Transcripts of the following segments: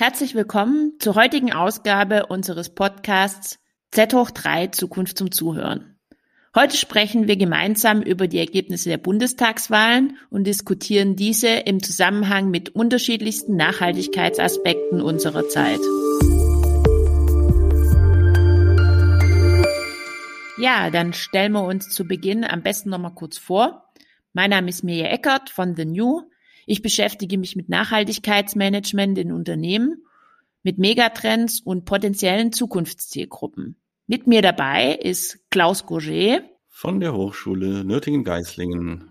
Herzlich willkommen zur heutigen Ausgabe unseres Podcasts Z hoch 3 Zukunft zum Zuhören. Heute sprechen wir gemeinsam über die Ergebnisse der Bundestagswahlen und diskutieren diese im Zusammenhang mit unterschiedlichsten Nachhaltigkeitsaspekten unserer Zeit. Ja, dann stellen wir uns zu Beginn am besten nochmal kurz vor. Mein Name ist Mirja Eckert von The New. Ich beschäftige mich mit Nachhaltigkeitsmanagement in Unternehmen, mit Megatrends und potenziellen Zukunftszielgruppen. Mit mir dabei ist Klaus Gauger von der Hochschule Nürtingen-Geislingen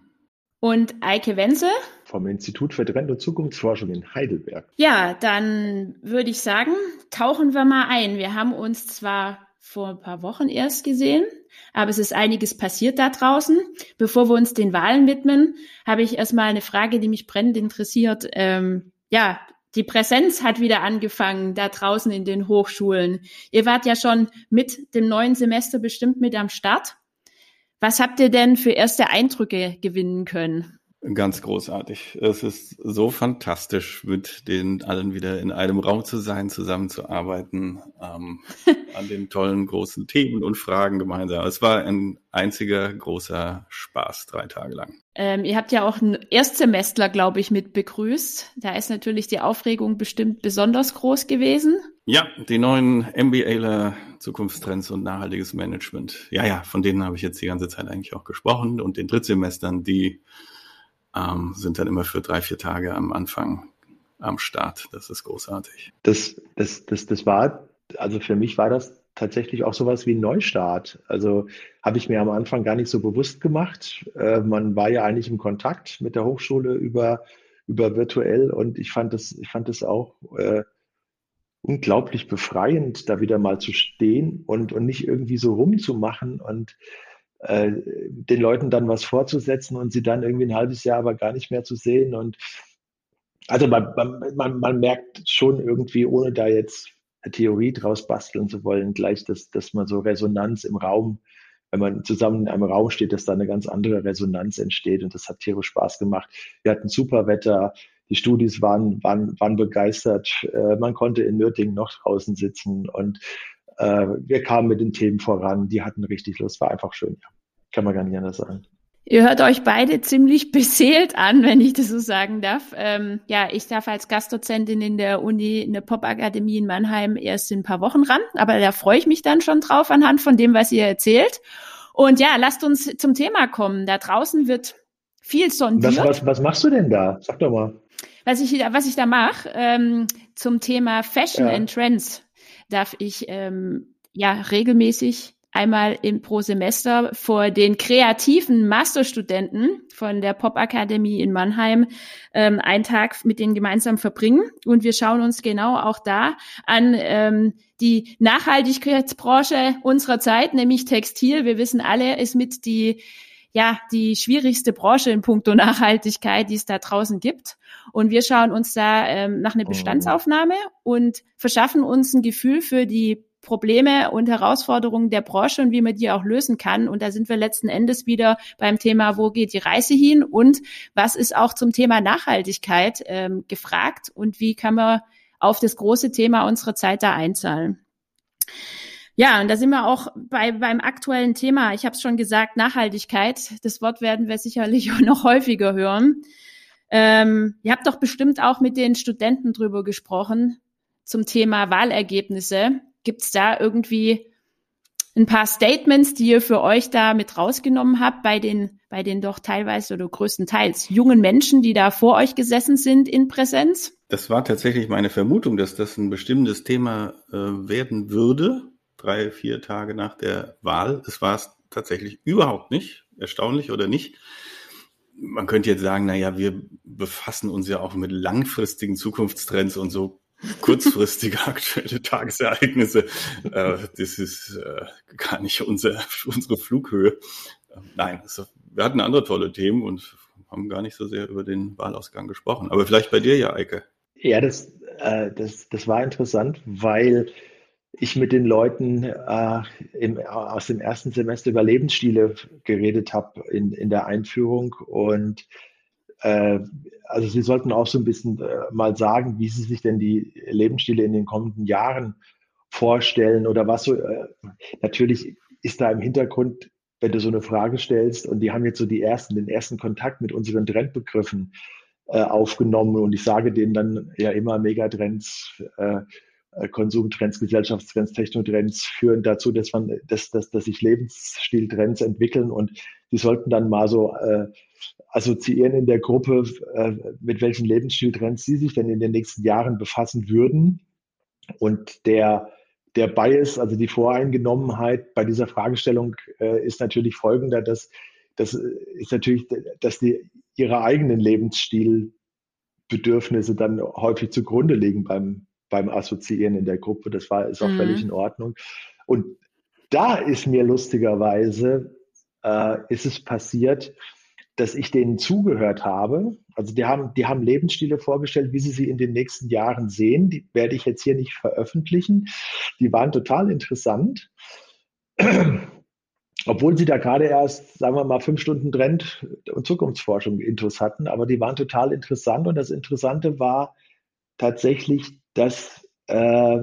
und Eike Wenzel vom Institut für Trend- und Zukunftsforschung in Heidelberg. Ja, dann würde ich sagen, tauchen wir mal ein. Wir haben uns zwar vor ein paar Wochen erst gesehen, aber es ist einiges passiert da draußen. Bevor wir uns den Wahlen widmen, habe ich erstmal eine Frage, die mich brennend interessiert. Ähm, ja, die Präsenz hat wieder angefangen da draußen in den Hochschulen. Ihr wart ja schon mit dem neuen Semester bestimmt mit am Start. Was habt ihr denn für erste Eindrücke gewinnen können? Ganz großartig. Es ist so fantastisch, mit den allen wieder in einem Raum zu sein, zusammenzuarbeiten, ähm, an den tollen großen Themen und Fragen gemeinsam. Es war ein einziger großer Spaß, drei Tage lang. Ähm, ihr habt ja auch einen Erstsemestler, glaube ich, mit begrüßt. Da ist natürlich die Aufregung bestimmt besonders groß gewesen. Ja, die neuen MBAler, Zukunftstrends und nachhaltiges Management. Ja, ja, von denen habe ich jetzt die ganze Zeit eigentlich auch gesprochen. Und den Drittsemestern, die ähm, sind dann immer für drei, vier Tage am Anfang am Start. Das ist großartig. Das, das, das, das war, also für mich war das tatsächlich auch sowas wie ein Neustart. Also habe ich mir am Anfang gar nicht so bewusst gemacht. Äh, man war ja eigentlich im Kontakt mit der Hochschule über, über virtuell und ich fand das, ich fand das auch äh, unglaublich befreiend, da wieder mal zu stehen und, und nicht irgendwie so rumzumachen und äh, den Leuten dann was vorzusetzen und sie dann irgendwie ein halbes Jahr aber gar nicht mehr zu sehen. Und also man, man, man merkt schon irgendwie, ohne da jetzt eine Theorie draus basteln zu wollen, gleich, dass, dass man so Resonanz im Raum, wenn man zusammen in einem Raum steht, dass da eine ganz andere Resonanz entsteht. Und das hat tierisch Spaß gemacht. Wir hatten super Wetter. Die Studis waren, waren, waren begeistert. Äh, man konnte in Nürtingen noch draußen sitzen und wir kamen mit den Themen voran, die hatten richtig Lust, war einfach schön. Ja. Kann man gar nicht anders sagen. Ihr hört euch beide ziemlich beseelt an, wenn ich das so sagen darf. Ähm, ja, ich darf als Gastdozentin in der Uni in der Popakademie in Mannheim erst in ein paar Wochen ran, aber da freue ich mich dann schon drauf anhand von dem, was ihr erzählt. Und ja, lasst uns zum Thema kommen. Da draußen wird viel sondiert. Was, was, was machst du denn da? Sag doch mal. Was ich, was ich da mache, ähm, zum Thema Fashion ja. and Trends darf ich ähm, ja regelmäßig einmal im pro Semester vor den kreativen Masterstudenten von der Popakademie in Mannheim ähm, einen Tag mit denen gemeinsam verbringen. Und wir schauen uns genau auch da an ähm, die Nachhaltigkeitsbranche unserer Zeit, nämlich Textil. Wir wissen alle, ist mit die ja, die schwierigste Branche in puncto Nachhaltigkeit, die es da draußen gibt. Und wir schauen uns da ähm, nach einer oh. Bestandsaufnahme und verschaffen uns ein Gefühl für die Probleme und Herausforderungen der Branche und wie man die auch lösen kann. Und da sind wir letzten Endes wieder beim Thema, wo geht die Reise hin und was ist auch zum Thema Nachhaltigkeit ähm, gefragt und wie kann man auf das große Thema unserer Zeit da einzahlen. Ja, und da sind wir auch bei, beim aktuellen Thema. Ich habe es schon gesagt, Nachhaltigkeit. Das Wort werden wir sicherlich auch noch häufiger hören. Ähm, ihr habt doch bestimmt auch mit den Studenten drüber gesprochen zum Thema Wahlergebnisse. Gibt es da irgendwie ein paar Statements, die ihr für euch da mit rausgenommen habt bei den, bei den doch teilweise oder größtenteils jungen Menschen, die da vor euch gesessen sind in Präsenz? Das war tatsächlich meine Vermutung, dass das ein bestimmtes Thema äh, werden würde drei, vier Tage nach der Wahl. Es war es tatsächlich überhaupt nicht, erstaunlich oder nicht. Man könnte jetzt sagen, na ja, wir befassen uns ja auch mit langfristigen Zukunftstrends und so kurzfristige aktuelle Tagesereignisse. Äh, das ist äh, gar nicht unser, unsere Flughöhe. Nein, also, wir hatten andere tolle Themen und haben gar nicht so sehr über den Wahlausgang gesprochen. Aber vielleicht bei dir ja, Eike. Ja, das, äh, das, das war interessant, weil ich mit den Leuten äh, im, aus dem ersten Semester über Lebensstile geredet habe in, in der Einführung und äh, also Sie sollten auch so ein bisschen äh, mal sagen, wie Sie sich denn die Lebensstile in den kommenden Jahren vorstellen oder was so. Äh, natürlich ist da im Hintergrund, wenn du so eine Frage stellst und die haben jetzt so die ersten, den ersten Kontakt mit unseren Trendbegriffen äh, aufgenommen und ich sage denen dann ja immer Megatrends, äh, äh, Konsumtrends, Gesellschaftstrends, Technotrends führen dazu, dass man, dass, dass, dass sich Lebensstiltrends entwickeln und die sollten dann mal so äh, assoziieren in der Gruppe, äh, mit welchen Lebensstiltrends sie sich denn in den nächsten Jahren befassen würden. Und der, der Bias, also die Voreingenommenheit bei dieser Fragestellung äh, ist natürlich folgender, dass das ist natürlich, dass die ihre eigenen Lebensstilbedürfnisse dann häufig zugrunde liegen beim, beim Assoziieren in der Gruppe. Das war, ist auch mhm. völlig in Ordnung. Und da ist mir lustigerweise, äh, ist es passiert, dass ich denen zugehört habe. Also die haben, die haben Lebensstile vorgestellt, wie sie sie in den nächsten Jahren sehen. Die werde ich jetzt hier nicht veröffentlichen. Die waren total interessant. Obwohl sie da gerade erst, sagen wir mal, fünf Stunden Trend- und Zukunftsforschung Intus hatten, aber die waren total interessant. Und das Interessante war tatsächlich, dass äh,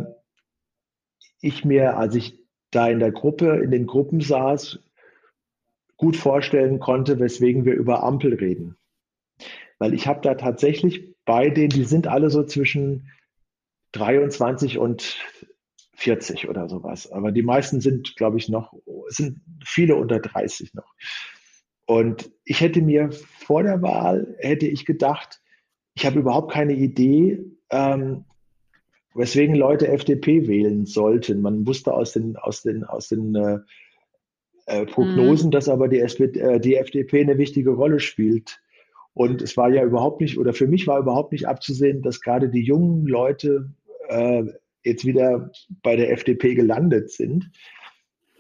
ich mir, als ich da in der Gruppe, in den Gruppen saß, gut vorstellen konnte, weswegen wir über Ampel reden. Weil ich habe da tatsächlich bei denen, die sind alle so zwischen 23 und 40 oder sowas. Aber die meisten sind, glaube ich, noch, es sind viele unter 30 noch. Und ich hätte mir vor der Wahl, hätte ich gedacht, ich habe überhaupt keine Idee, ähm, weswegen Leute FDP wählen sollten. Man wusste aus den, aus den, aus den äh, äh, Prognosen, mhm. dass aber die, SPD, äh, die FDP eine wichtige Rolle spielt. Und es war ja überhaupt nicht, oder für mich war überhaupt nicht abzusehen, dass gerade die jungen Leute äh, jetzt wieder bei der FDP gelandet sind.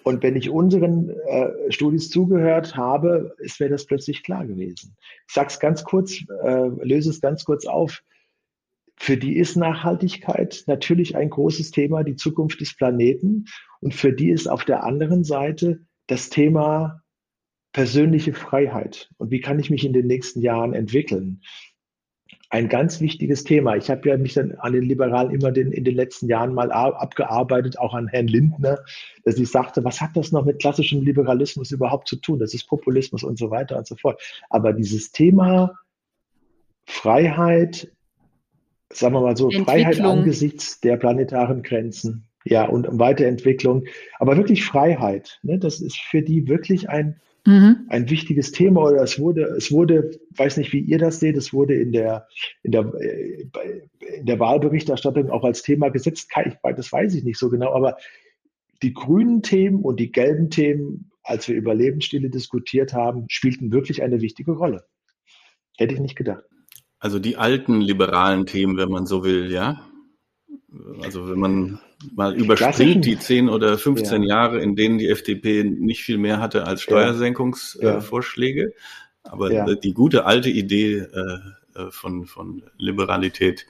Und wenn ich unseren äh, Studis zugehört habe, ist mir das plötzlich klar gewesen. Ich sage es ganz kurz, äh, löse es ganz kurz auf. Für die ist Nachhaltigkeit natürlich ein großes Thema, die Zukunft des Planeten. Und für die ist auf der anderen Seite das Thema persönliche Freiheit. Und wie kann ich mich in den nächsten Jahren entwickeln? ein ganz wichtiges Thema. Ich habe ja mich dann an den Liberalen immer den, in den letzten Jahren mal abgearbeitet, auch an Herrn Lindner, dass ich sagte, was hat das noch mit klassischem Liberalismus überhaupt zu tun? Das ist Populismus und so weiter und so fort. Aber dieses Thema Freiheit, sagen wir mal so, Freiheit angesichts der planetaren Grenzen, ja, und Weiterentwicklung, aber wirklich Freiheit, ne, das ist für die wirklich ein Mhm. Ein wichtiges Thema oder es wurde, es wurde, weiß nicht, wie ihr das seht, es wurde in der, in der, äh, in der Wahlberichterstattung auch als Thema gesetzt. Das weiß ich nicht so genau, aber die grünen Themen und die gelben Themen, als wir über Lebensstile diskutiert haben, spielten wirklich eine wichtige Rolle. Hätte ich nicht gedacht. Also die alten liberalen Themen, wenn man so will, ja? Also wenn man mal überspringt die 10 oder 15 ja. Jahre, in denen die FDP nicht viel mehr hatte als Steuersenkungsvorschläge. Ja. Äh, Aber ja. die gute alte Idee äh, äh, von, von Liberalität,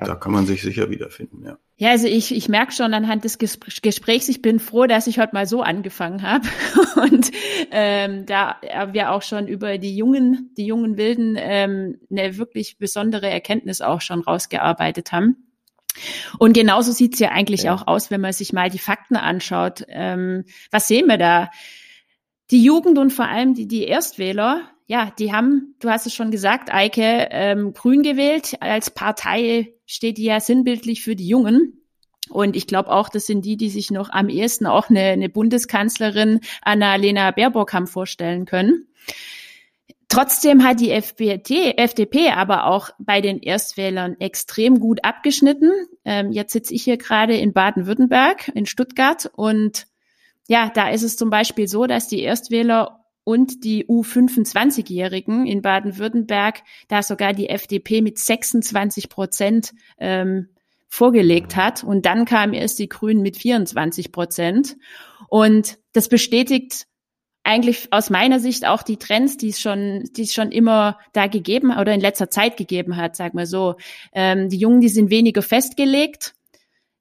da kann man sich sicher wiederfinden, ja. Ja, also ich, ich merke schon anhand des Gesprächs, ich bin froh, dass ich heute mal so angefangen habe. Und ähm, da wir auch schon über die jungen, die jungen Wilden ähm, eine wirklich besondere Erkenntnis auch schon rausgearbeitet haben. Und genauso sieht's ja eigentlich ja. auch aus, wenn man sich mal die Fakten anschaut. Ähm, was sehen wir da? Die Jugend und vor allem die, die Erstwähler, ja, die haben, du hast es schon gesagt, Eike, ähm, grün gewählt. Als Partei steht die ja sinnbildlich für die Jungen. Und ich glaube auch, das sind die, die sich noch am ehesten auch eine, eine Bundeskanzlerin Annalena Baerbock haben vorstellen können. Trotzdem hat die FPT, FDP aber auch bei den Erstwählern extrem gut abgeschnitten. Ähm, jetzt sitze ich hier gerade in Baden-Württemberg, in Stuttgart. Und ja, da ist es zum Beispiel so, dass die Erstwähler und die U25-Jährigen in Baden-Württemberg da sogar die FDP mit 26 Prozent ähm, vorgelegt hat. Und dann kamen erst die Grünen mit 24 Prozent. Und das bestätigt eigentlich aus meiner Sicht auch die Trends, die es schon, die es schon immer da gegeben oder in letzter Zeit gegeben hat, sag mal so. Ähm, die Jungen, die sind weniger festgelegt,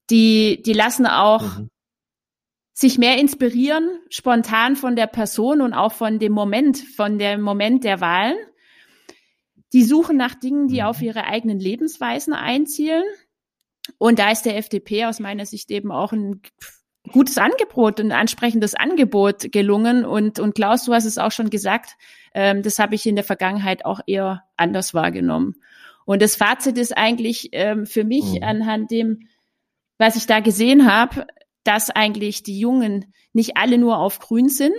die, die lassen auch mhm. sich mehr inspirieren, spontan von der Person und auch von dem Moment, von dem Moment der Wahlen. Die suchen nach Dingen, die auf ihre eigenen Lebensweisen einzielen. Und da ist der FDP aus meiner Sicht eben auch ein gutes Angebot, ein ansprechendes Angebot gelungen. Und, und Klaus, du hast es auch schon gesagt, ähm, das habe ich in der Vergangenheit auch eher anders wahrgenommen. Und das Fazit ist eigentlich ähm, für mich mhm. anhand dem, was ich da gesehen habe, dass eigentlich die Jungen nicht alle nur auf Grün sind,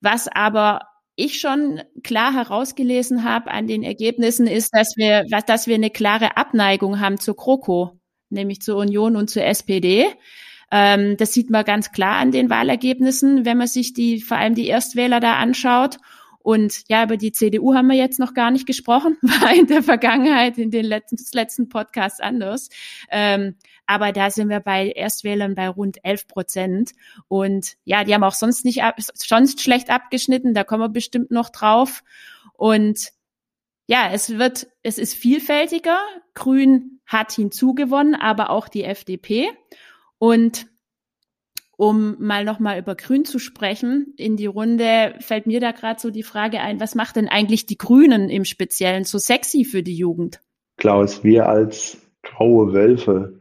was aber ich schon klar herausgelesen habe an den Ergebnissen ist, dass wir, dass wir eine klare Abneigung haben zur GroKo, nämlich zur Union und zur SPD. Ähm, das sieht man ganz klar an den Wahlergebnissen, wenn man sich die, vor allem die Erstwähler da anschaut. Und ja, über die CDU haben wir jetzt noch gar nicht gesprochen, war in der Vergangenheit, in den letzten, letzten Podcasts anders. Ähm, aber da sind wir bei Erstwählern bei rund 11 Prozent. Und ja, die haben auch sonst nicht ab, sonst schlecht abgeschnitten, da kommen wir bestimmt noch drauf. Und ja, es wird, es ist vielfältiger. Grün hat hinzugewonnen, aber auch die FDP. Und um mal nochmal über Grün zu sprechen, in die Runde fällt mir da gerade so die Frage ein, was macht denn eigentlich die Grünen im Speziellen so sexy für die Jugend? Klaus, wir als graue Wölfe,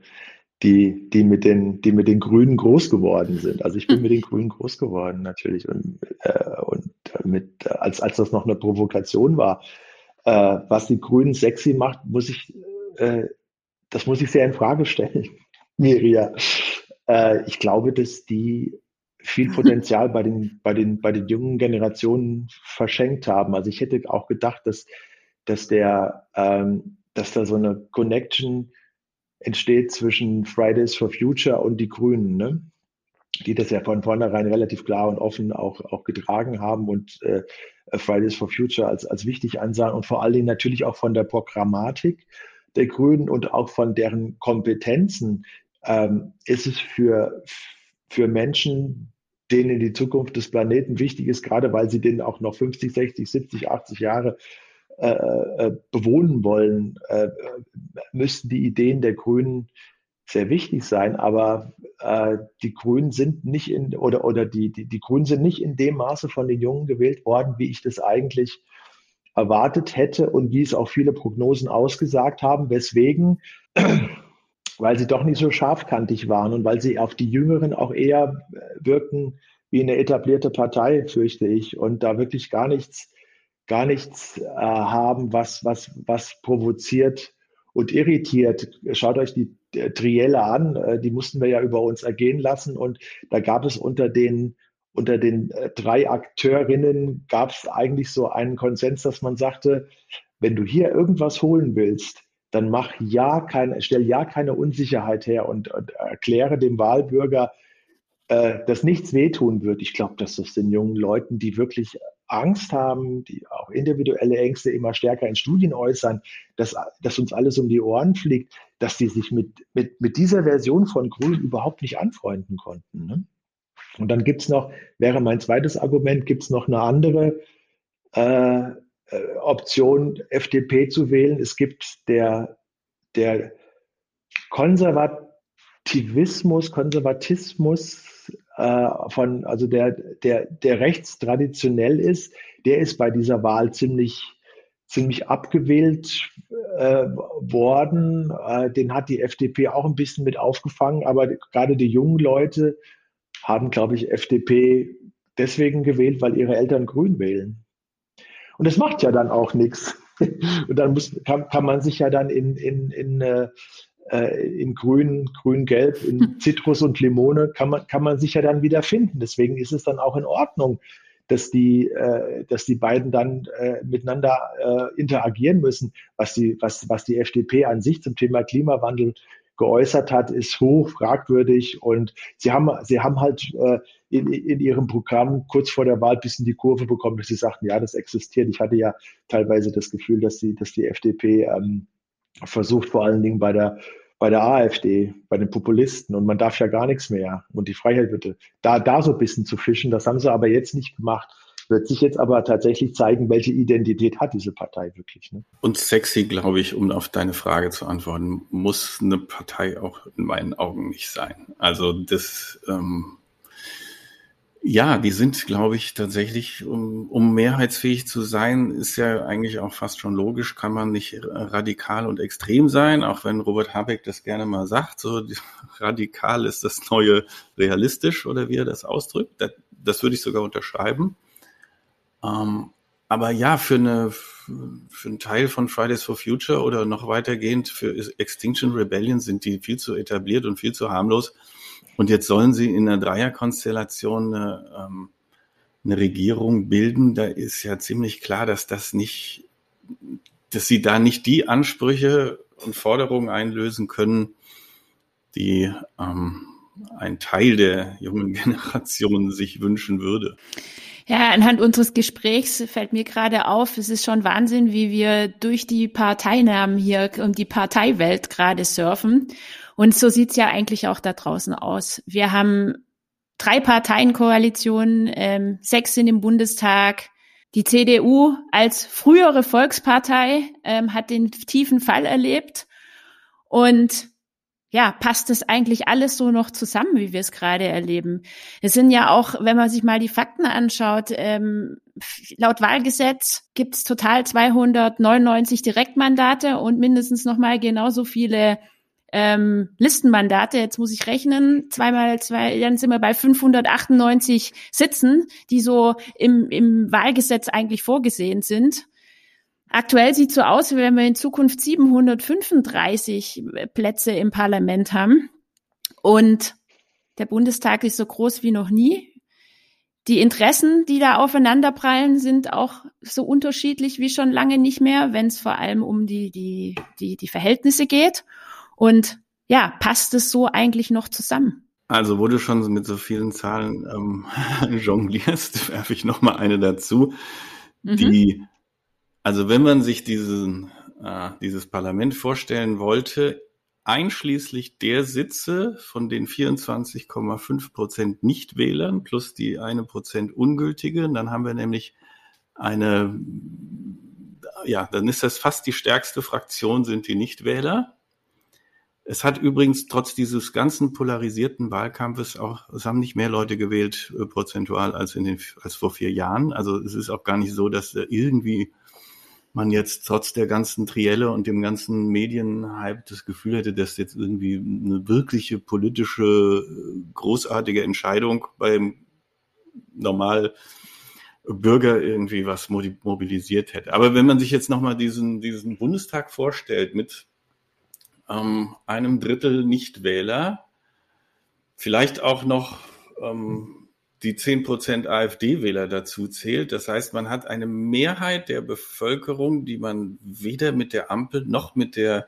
die, die mit den, die mit den Grünen groß geworden sind. Also ich bin mit den Grünen groß geworden, natürlich. Und, äh, und mit, als, als das noch eine Provokation war, äh, was die Grünen sexy macht, muss ich, äh, das muss ich sehr in Frage stellen. Miria. Äh, ich glaube, dass die viel Potenzial bei den, bei den, bei den jungen Generationen verschenkt haben. Also ich hätte auch gedacht, dass, dass der, ähm, dass da so eine Connection entsteht zwischen Fridays for Future und die Grünen, ne? die das ja von vornherein relativ klar und offen auch, auch getragen haben und äh, Fridays for Future als, als wichtig ansahen und vor allen Dingen natürlich auch von der Programmatik der Grünen und auch von deren Kompetenzen, ähm, ist es für, für Menschen, denen die Zukunft des Planeten wichtig ist, gerade weil sie den auch noch 50, 60, 70, 80 Jahre äh, äh, bewohnen wollen, äh, müssten die Ideen der Grünen sehr wichtig sein, aber äh, die Grünen sind nicht in oder oder die, die die Grünen sind nicht in dem Maße von den Jungen gewählt worden, wie ich das eigentlich erwartet hätte und wie es auch viele Prognosen ausgesagt haben, weswegen weil sie doch nicht so scharfkantig waren und weil sie auf die Jüngeren auch eher äh, wirken wie eine etablierte Partei, fürchte ich, und da wirklich gar nichts, gar nichts äh, haben, was, was, was provoziert und irritiert. Schaut euch die äh, Trielle an, äh, die mussten wir ja über uns ergehen lassen und da gab es unter den unter den äh, drei Akteurinnen gab es eigentlich so einen Konsens, dass man sagte, wenn du hier irgendwas holen willst, dann mach ja keine, stell ja keine Unsicherheit her und, und erkläre dem Wahlbürger, äh, dass nichts wehtun wird. Ich glaube, dass das den jungen Leuten, die wirklich Angst haben, die auch individuelle Ängste immer stärker in Studien äußern, dass, dass uns alles um die Ohren fliegt, dass die sich mit, mit, mit dieser Version von Grün überhaupt nicht anfreunden konnten. Ne? Und dann gibt's noch, wäre mein zweites Argument, gibt's noch eine andere äh, Option, FDP zu wählen. Es gibt der, der Konservativismus, Konservatismus äh, von, also der, der, der rechts traditionell ist, der ist bei dieser Wahl ziemlich, ziemlich abgewählt äh, worden. Äh, den hat die FDP auch ein bisschen mit aufgefangen, aber gerade die jungen Leute haben, glaube ich, FDP deswegen gewählt, weil ihre Eltern Grün wählen. Und das macht ja dann auch nichts. Und dann muss, kann, kann man sich ja dann in, in, in, äh, äh in Grün, Grün-Gelb, in Zitrus und Limone, kann man, kann man sich ja dann wieder finden. Deswegen ist es dann auch in Ordnung, dass die, äh, dass die beiden dann äh, miteinander äh, interagieren müssen. Was die, was, was die FDP an sich zum Thema Klimawandel geäußert hat, ist hoch fragwürdig. Und sie haben, sie haben halt äh, in, in ihrem Programm kurz vor der Wahl ein bisschen die Kurve bekommen, dass sie sagten, ja, das existiert. Ich hatte ja teilweise das Gefühl, dass die, dass die FDP ähm, versucht, vor allen Dingen bei der bei der AfD, bei den Populisten. Und man darf ja gar nichts mehr. Und die Freiheit bitte, da, da so ein bisschen zu fischen, das haben sie aber jetzt nicht gemacht wird sich jetzt aber tatsächlich zeigen, welche Identität hat diese Partei wirklich. Ne? Und sexy, glaube ich, um auf deine Frage zu antworten, muss eine Partei auch in meinen Augen nicht sein. Also das, ähm, Ja, die sind, glaube ich, tatsächlich, um, um mehrheitsfähig zu sein, ist ja eigentlich auch fast schon logisch, kann man nicht radikal und extrem sein, auch wenn Robert Habeck das gerne mal sagt, so radikal ist das neue realistisch oder wie er das ausdrückt. Das, das würde ich sogar unterschreiben. Ähm, aber ja, für eine, für einen Teil von Fridays for Future oder noch weitergehend für Extinction Rebellion sind die viel zu etabliert und viel zu harmlos und jetzt sollen sie in einer Dreierkonstellation eine, ähm, eine Regierung bilden. Da ist ja ziemlich klar, dass das nicht, dass sie da nicht die Ansprüche und Forderungen einlösen können, die ähm, ein Teil der jungen Generation sich wünschen würde. Ja, anhand unseres Gesprächs fällt mir gerade auf, es ist schon Wahnsinn, wie wir durch die Parteinamen hier und die Parteiwelt gerade surfen. Und so sieht's ja eigentlich auch da draußen aus. Wir haben drei Parteienkoalitionen, ähm, sechs sind im Bundestag. Die CDU als frühere Volkspartei ähm, hat den tiefen Fall erlebt. Und ja, passt das eigentlich alles so noch zusammen, wie wir es gerade erleben? Es sind ja auch, wenn man sich mal die Fakten anschaut, ähm, laut Wahlgesetz gibt es total 299 Direktmandate und mindestens noch mal genauso viele ähm, Listenmandate. Jetzt muss ich rechnen, zweimal zwei, dann sind wir bei 598 Sitzen, die so im, im Wahlgesetz eigentlich vorgesehen sind. Aktuell sieht so aus, wie wenn wir in Zukunft 735 Plätze im Parlament haben. Und der Bundestag ist so groß wie noch nie. Die Interessen, die da aufeinanderprallen, sind auch so unterschiedlich wie schon lange nicht mehr, wenn es vor allem um die, die, die, die Verhältnisse geht. Und ja, passt es so eigentlich noch zusammen? Also, wo du schon mit so vielen Zahlen ähm, jonglierst, werfe ich noch mal eine dazu. Mhm. Die also wenn man sich diesen, äh, dieses Parlament vorstellen wollte, einschließlich der Sitze von den 24,5 Prozent Nichtwählern plus die eine Prozent ungültige, dann haben wir nämlich eine, ja, dann ist das fast die stärkste Fraktion sind die Nichtwähler. Es hat übrigens trotz dieses ganzen polarisierten Wahlkampfes auch, es haben nicht mehr Leute gewählt äh, prozentual als in den, als vor vier Jahren. Also es ist auch gar nicht so, dass irgendwie man jetzt trotz der ganzen Trielle und dem ganzen Medienhype das Gefühl hätte, dass jetzt irgendwie eine wirkliche politische, großartige Entscheidung beim normal Bürger irgendwie was mobilisiert hätte. Aber wenn man sich jetzt nochmal diesen, diesen Bundestag vorstellt mit ähm, einem Drittel Nichtwähler, vielleicht auch noch ähm, die 10% AfD-Wähler dazu zählt. Das heißt, man hat eine Mehrheit der Bevölkerung, die man weder mit der Ampel noch mit der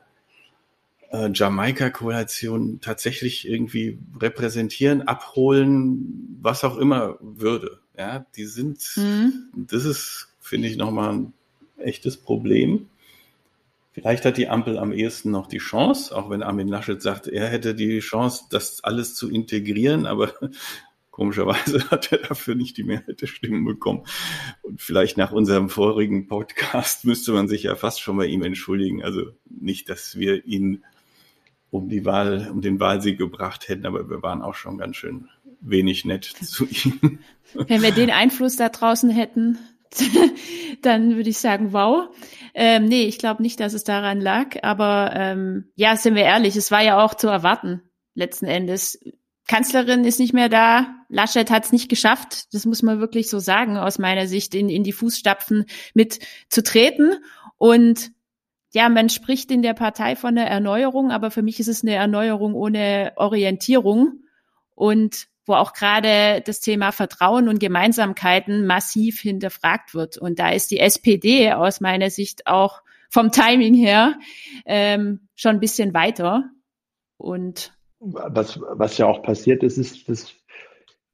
äh, Jamaika-Koalition tatsächlich irgendwie repräsentieren, abholen, was auch immer würde. Ja, die sind, mhm. das ist, finde ich, nochmal ein echtes Problem. Vielleicht hat die Ampel am ehesten noch die Chance, auch wenn Armin Laschet sagt, er hätte die Chance, das alles zu integrieren, aber Komischerweise hat er dafür nicht die Mehrheit der Stimmen bekommen. Und vielleicht nach unserem vorigen Podcast müsste man sich ja fast schon bei ihm entschuldigen. Also nicht, dass wir ihn um die Wahl, um den Wahlsieg gebracht hätten, aber wir waren auch schon ganz schön wenig nett zu ihm. Wenn wir den Einfluss da draußen hätten, dann würde ich sagen, wow. Ähm, nee, ich glaube nicht, dass es daran lag. Aber ähm, ja, sind wir ehrlich, es war ja auch zu erwarten, letzten Endes. Kanzlerin ist nicht mehr da. Laschet hat es nicht geschafft. Das muss man wirklich so sagen, aus meiner Sicht, in, in die Fußstapfen mit zu treten. Und ja, man spricht in der Partei von einer Erneuerung, aber für mich ist es eine Erneuerung ohne Orientierung und wo auch gerade das Thema Vertrauen und Gemeinsamkeiten massiv hinterfragt wird. Und da ist die SPD aus meiner Sicht auch vom Timing her ähm, schon ein bisschen weiter. Und was, was ja auch passiert ist, ist, dass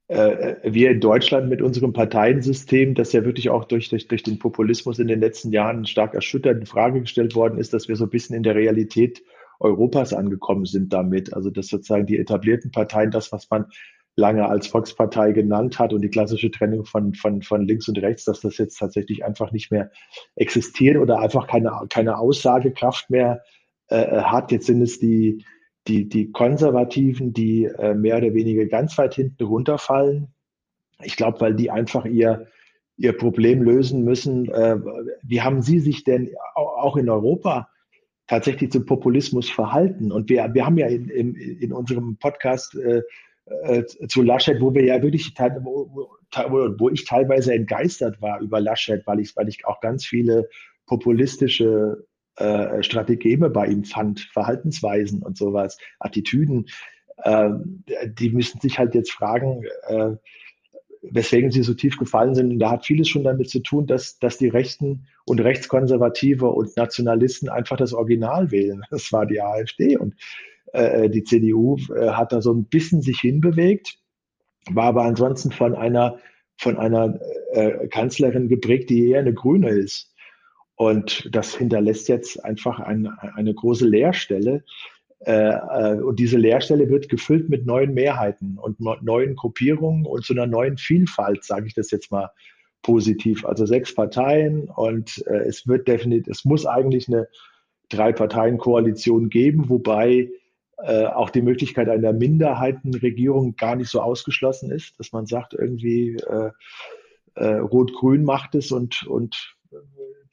wir in Deutschland mit unserem Parteiensystem, das ja wirklich auch durch, durch, durch den Populismus in den letzten Jahren stark erschüttert in Frage gestellt worden ist, dass wir so ein bisschen in der Realität Europas angekommen sind damit. Also dass sozusagen die etablierten Parteien, das, was man lange als Volkspartei genannt hat und die klassische Trennung von, von, von links und rechts, dass das jetzt tatsächlich einfach nicht mehr existiert oder einfach keine, keine Aussagekraft mehr äh, hat. Jetzt sind es die, die, die Konservativen, die äh, mehr oder weniger ganz weit hinten runterfallen. Ich glaube, weil die einfach ihr, ihr Problem lösen müssen. Äh, wie haben Sie sich denn auch in Europa tatsächlich zum Populismus verhalten? Und wir, wir haben ja in, in, in unserem Podcast äh, äh, zu Laschet, wo wir ja wirklich, wo, wo ich teilweise entgeistert war über Laschet, weil ich, weil ich auch ganz viele populistische äh, Strategeme bei ihm fand, Verhaltensweisen und sowas, Attitüden. Äh, die müssen sich halt jetzt fragen, äh, weswegen sie so tief gefallen sind. Und da hat vieles schon damit zu tun, dass, dass die Rechten und Rechtskonservative und Nationalisten einfach das Original wählen. Das war die AfD und äh, die CDU äh, hat da so ein bisschen sich hinbewegt, war aber ansonsten von einer, von einer äh, Kanzlerin geprägt, die eher eine Grüne ist. Und das hinterlässt jetzt einfach ein, eine große Leerstelle. Äh, äh, und diese Leerstelle wird gefüllt mit neuen Mehrheiten und neuen Gruppierungen und zu einer neuen Vielfalt, sage ich das jetzt mal positiv. Also sechs Parteien und äh, es wird definitiv, es muss eigentlich eine Drei-Parteien-Koalition geben, wobei auch die Möglichkeit einer Minderheitenregierung gar nicht so ausgeschlossen ist, dass man sagt, irgendwie äh, äh, Rot-Grün macht es und, und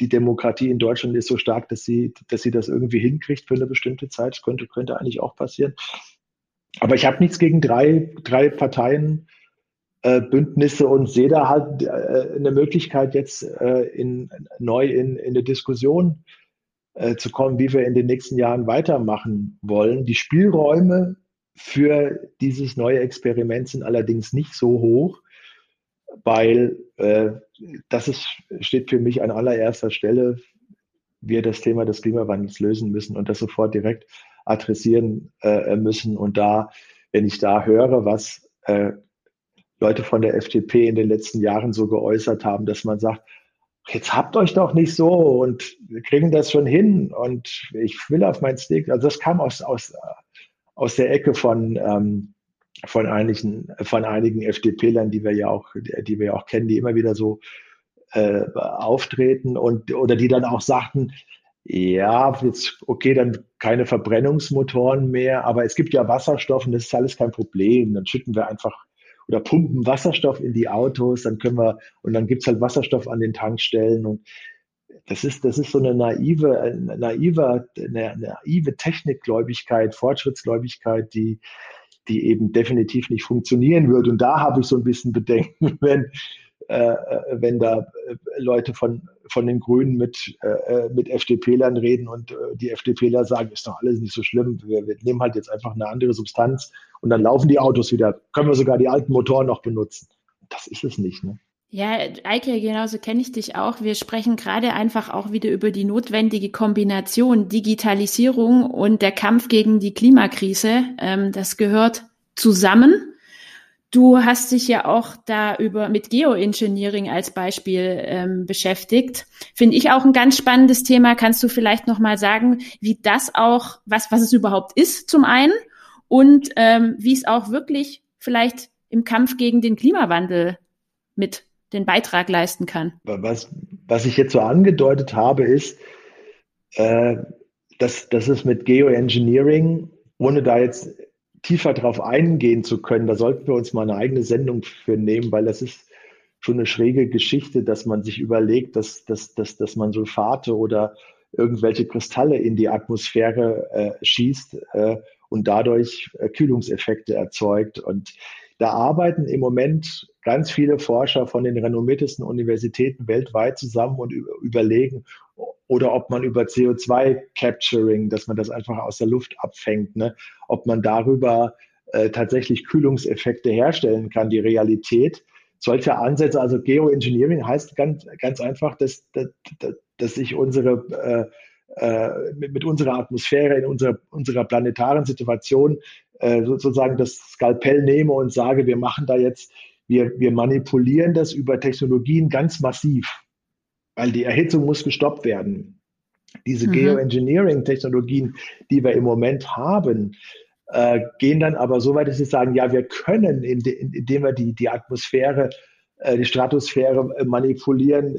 die Demokratie in Deutschland ist so stark, dass sie, dass sie das irgendwie hinkriegt für eine bestimmte Zeit. Das könnte, könnte eigentlich auch passieren. Aber ich habe nichts gegen drei, drei Parteien. Äh, Bündnisse und sehe da halt äh, eine Möglichkeit jetzt äh, in, neu in, in eine Diskussion äh, zu kommen, wie wir in den nächsten Jahren weitermachen wollen. Die Spielräume für dieses neue Experiment sind allerdings nicht so hoch, weil äh, das ist, steht für mich an allererster Stelle, wir das Thema des Klimawandels lösen müssen und das sofort direkt adressieren äh, müssen. Und da, wenn ich da höre, was äh, Leute von der FDP in den letzten Jahren so geäußert haben, dass man sagt, jetzt habt euch doch nicht so und wir kriegen das schon hin und ich will auf mein Steak. Also das kam aus, aus, aus der Ecke von, ähm, von einigen, von einigen FDP-Lern, die wir ja auch, die wir ja auch kennen, die immer wieder so äh, auftreten und oder die dann auch sagten, ja, jetzt okay, dann keine Verbrennungsmotoren mehr, aber es gibt ja Wasserstoff und das ist alles kein Problem. Dann schütten wir einfach oder pumpen Wasserstoff in die Autos, dann können wir, und dann gibt's halt Wasserstoff an den Tankstellen und das ist, das ist so eine naive, naive, eine naive Technikgläubigkeit, Fortschrittsgläubigkeit, die, die eben definitiv nicht funktionieren wird. Und da habe ich so ein bisschen Bedenken, wenn, äh, wenn da äh, Leute von, von den Grünen mit, äh, mit FDP-Lern reden und äh, die FDPler sagen, ist doch alles nicht so schlimm, wir, wir nehmen halt jetzt einfach eine andere Substanz und dann laufen die Autos wieder. Können wir sogar die alten Motoren noch benutzen. Das ist es nicht. Ne? Ja, Eike, genauso kenne ich dich auch. Wir sprechen gerade einfach auch wieder über die notwendige Kombination Digitalisierung und der Kampf gegen die Klimakrise. Ähm, das gehört zusammen. Du hast dich ja auch da über mit Geoengineering als Beispiel ähm, beschäftigt. Finde ich auch ein ganz spannendes Thema. Kannst du vielleicht noch mal sagen, wie das auch, was was es überhaupt ist zum einen und ähm, wie es auch wirklich vielleicht im Kampf gegen den Klimawandel mit den Beitrag leisten kann. Was, was ich jetzt so angedeutet habe, ist, äh, dass, dass es mit Geoengineering, ohne da jetzt tiefer drauf eingehen zu können, da sollten wir uns mal eine eigene Sendung für nehmen, weil das ist schon eine schräge Geschichte, dass man sich überlegt, dass, dass, dass, dass man Sulfate oder irgendwelche Kristalle in die Atmosphäre äh, schießt äh, und dadurch äh, Kühlungseffekte erzeugt. Und da arbeiten im Moment ganz viele Forscher von den renommiertesten Universitäten weltweit zusammen und überlegen, oder ob man über CO2-Capturing, dass man das einfach aus der Luft abfängt, ne, ob man darüber äh, tatsächlich Kühlungseffekte herstellen kann. Die Realität solcher Ansätze, also Geoengineering heißt ganz, ganz einfach, dass, dass, dass sich unsere äh, äh, mit, mit, unserer Atmosphäre, in unserer, unserer planetaren Situation äh, sozusagen das Skalpell nehme und sage, wir machen da jetzt, wir, wir manipulieren das über Technologien ganz massiv, weil die Erhitzung muss gestoppt werden. Diese mhm. Geoengineering-Technologien, die wir im Moment haben, äh, gehen dann aber so weit, dass sie sagen, ja, wir können, indem wir die, die Atmosphäre, äh, die Stratosphäre äh, manipulieren,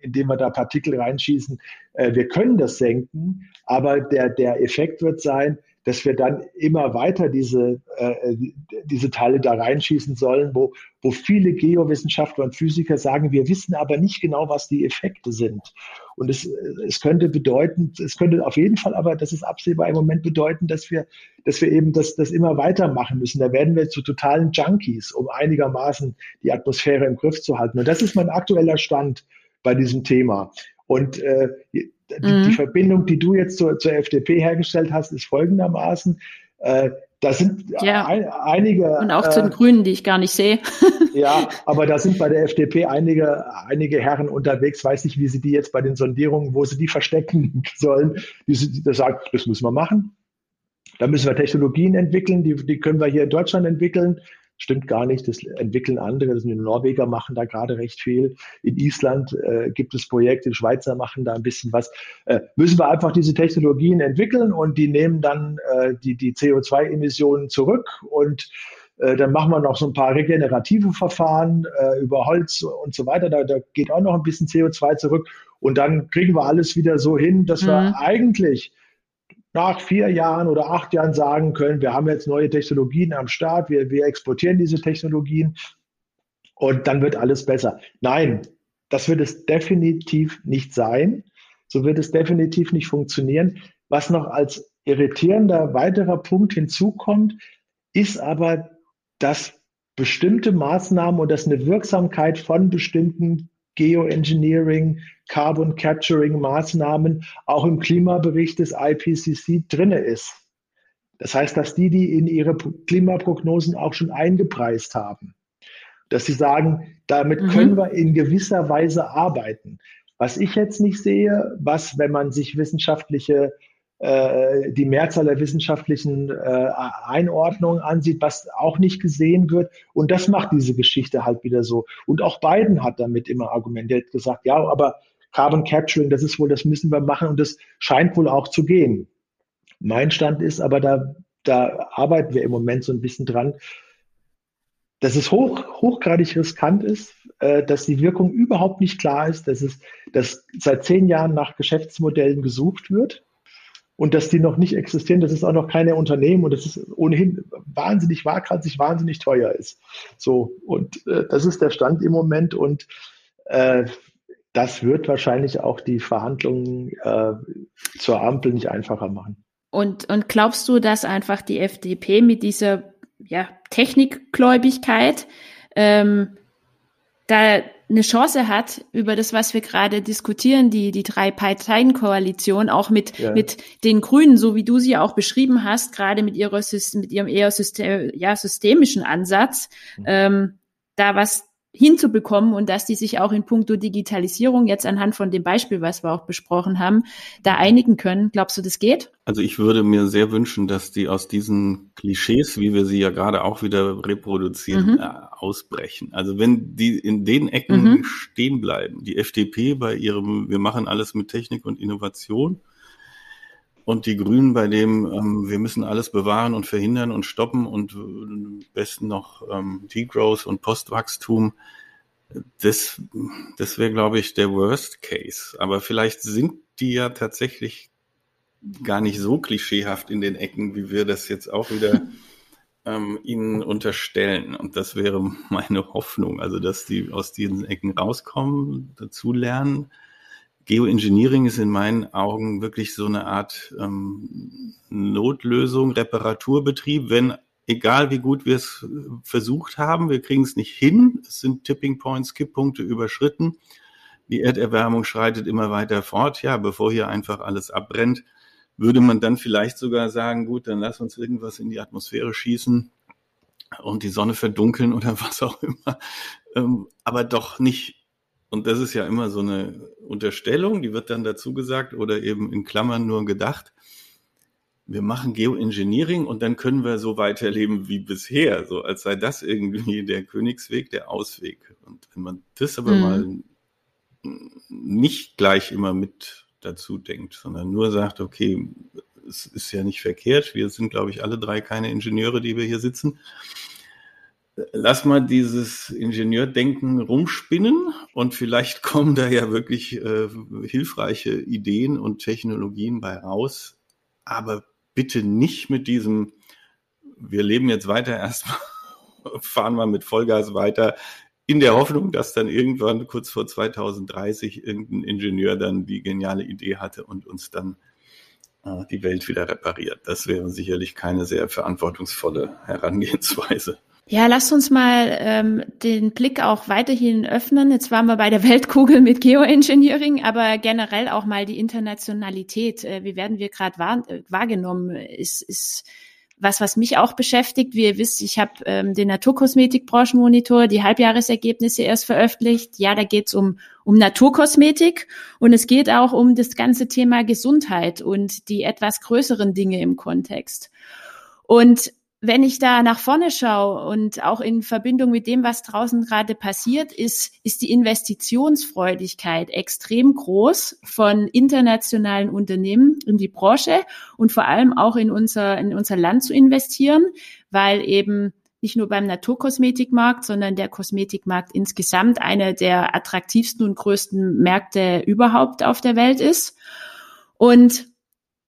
indem wir da Partikel reinschießen, wir können das senken, aber der, der Effekt wird sein, dass wir dann immer weiter diese, äh, diese Teile da reinschießen sollen, wo, wo viele Geowissenschaftler und Physiker sagen, wir wissen aber nicht genau, was die Effekte sind. Und es, es könnte bedeuten, es könnte auf jeden Fall aber, das ist absehbar im Moment bedeuten, dass wir, dass wir eben das, das immer weitermachen müssen. Da werden wir zu totalen Junkies, um einigermaßen die Atmosphäre im Griff zu halten. Und das ist mein aktueller Stand bei diesem Thema. Und äh, die, mhm. die, Verbindung, die du jetzt zur, zur FDP hergestellt hast, ist folgendermaßen. Äh, da sind ja. ein, einige. Und auch äh, zu den Grünen, die ich gar nicht sehe. ja, aber da sind bei der FDP einige, einige Herren unterwegs, weiß nicht, wie sie die jetzt bei den Sondierungen, wo sie die verstecken sollen, die, die sagen, das müssen wir machen. Da müssen wir Technologien entwickeln, die, die können wir hier in Deutschland entwickeln. Stimmt gar nicht, das entwickeln andere, das sind die Norweger machen da gerade recht viel. In Island äh, gibt es Projekte, die Schweizer machen da ein bisschen was. Äh, müssen wir einfach diese Technologien entwickeln und die nehmen dann äh, die, die CO2-Emissionen zurück und äh, dann machen wir noch so ein paar regenerative Verfahren äh, über Holz und so weiter. Da, da geht auch noch ein bisschen CO2 zurück. Und dann kriegen wir alles wieder so hin, dass mhm. wir eigentlich nach vier Jahren oder acht Jahren sagen können, wir haben jetzt neue Technologien am Start, wir, wir exportieren diese Technologien und dann wird alles besser. Nein, das wird es definitiv nicht sein. So wird es definitiv nicht funktionieren. Was noch als irritierender weiterer Punkt hinzukommt, ist aber, dass bestimmte Maßnahmen und dass eine Wirksamkeit von bestimmten Geoengineering, Carbon Capturing Maßnahmen auch im Klimabericht des IPCC drinne ist. Das heißt, dass die, die in ihre Klimaprognosen auch schon eingepreist haben, dass sie sagen, damit mhm. können wir in gewisser Weise arbeiten. Was ich jetzt nicht sehe, was, wenn man sich wissenschaftliche äh, die Mehrzahl der wissenschaftlichen äh, Einordnungen ansieht, was auch nicht gesehen wird. Und das macht diese Geschichte halt wieder so. Und auch Biden hat damit immer argumentiert, gesagt, ja, aber Carbon Capturing, das ist wohl, das müssen wir machen und das scheint wohl auch zu gehen. Mein Stand ist aber, da, da arbeiten wir im Moment so ein bisschen dran, dass es hoch, hochgradig riskant ist, äh, dass die Wirkung überhaupt nicht klar ist, dass es dass seit zehn Jahren nach Geschäftsmodellen gesucht wird und dass die noch nicht existieren, das ist auch noch keine Unternehmen und das ist ohnehin wahnsinnig waghalsig, wahnsinnig teuer ist. So, und äh, das ist der Stand im Moment und äh, das wird wahrscheinlich auch die Verhandlungen äh, zur Ampel nicht einfacher machen. Und, und glaubst du, dass einfach die FDP mit dieser ja, Technikgläubigkeit ähm, da eine Chance hat, über das, was wir gerade diskutieren, die, die drei Parteien-Koalition, auch mit, ja. mit den Grünen, so wie du sie auch beschrieben hast, gerade mit ihrer, mit ihrem eher System, ja, systemischen Ansatz, mhm. ähm, da was hinzubekommen und dass die sich auch in puncto Digitalisierung jetzt anhand von dem Beispiel, was wir auch besprochen haben, da einigen können. Glaubst du, das geht? Also ich würde mir sehr wünschen, dass die aus diesen Klischees, wie wir sie ja gerade auch wieder reproduzieren, mhm. äh, ausbrechen. Also wenn die in den Ecken mhm. stehen bleiben, die FDP bei ihrem, wir machen alles mit Technik und Innovation, und die Grünen bei dem, ähm, wir müssen alles bewahren und verhindern und stoppen und äh, besten noch ähm, Degrowth und Postwachstum. Das, das wäre, glaube ich, der Worst Case. Aber vielleicht sind die ja tatsächlich gar nicht so klischeehaft in den Ecken, wie wir das jetzt auch wieder ähm, ihnen unterstellen. Und das wäre meine Hoffnung, also dass die aus diesen Ecken rauskommen, dazu lernen Geoengineering ist in meinen Augen wirklich so eine Art ähm, Notlösung, Reparaturbetrieb, wenn egal wie gut wir es versucht haben, wir kriegen es nicht hin, es sind Tipping Points, Kipppunkte überschritten, die Erderwärmung schreitet immer weiter fort, ja, bevor hier einfach alles abbrennt, würde man dann vielleicht sogar sagen, gut, dann lass uns irgendwas in die Atmosphäre schießen und die Sonne verdunkeln oder was auch immer, ähm, aber doch nicht und das ist ja immer so eine Unterstellung, die wird dann dazu gesagt oder eben in Klammern nur gedacht. Wir machen Geoengineering und dann können wir so weiterleben wie bisher, so als sei das irgendwie der Königsweg, der Ausweg. Und wenn man das aber mhm. mal nicht gleich immer mit dazu denkt, sondern nur sagt, okay, es ist ja nicht verkehrt, wir sind, glaube ich, alle drei keine Ingenieure, die wir hier sitzen lass mal dieses Ingenieurdenken rumspinnen und vielleicht kommen da ja wirklich äh, hilfreiche Ideen und Technologien bei raus. Aber bitte nicht mit diesem, wir leben jetzt weiter erstmal, fahren wir mit Vollgas weiter, in der Hoffnung, dass dann irgendwann kurz vor 2030 irgendein Ingenieur dann die geniale Idee hatte und uns dann äh, die Welt wieder repariert. Das wäre sicherlich keine sehr verantwortungsvolle Herangehensweise. Ja, lasst uns mal ähm, den Blick auch weiterhin öffnen. Jetzt waren wir bei der Weltkugel mit Geoengineering, aber generell auch mal die Internationalität. Äh, wie werden wir gerade wahr, äh, wahrgenommen? Ist, ist was, was mich auch beschäftigt. Wie ihr wisst, ich habe ähm, den Naturkosmetik-Branchenmonitor, die Halbjahresergebnisse erst veröffentlicht. Ja, da geht es um, um Naturkosmetik und es geht auch um das ganze Thema Gesundheit und die etwas größeren Dinge im Kontext. Und wenn ich da nach vorne schaue und auch in Verbindung mit dem, was draußen gerade passiert, ist, ist die Investitionsfreudigkeit extrem groß von internationalen Unternehmen in die Branche und vor allem auch in unser, in unser Land zu investieren, weil eben nicht nur beim Naturkosmetikmarkt, sondern der Kosmetikmarkt insgesamt einer der attraktivsten und größten Märkte überhaupt auf der Welt ist. Und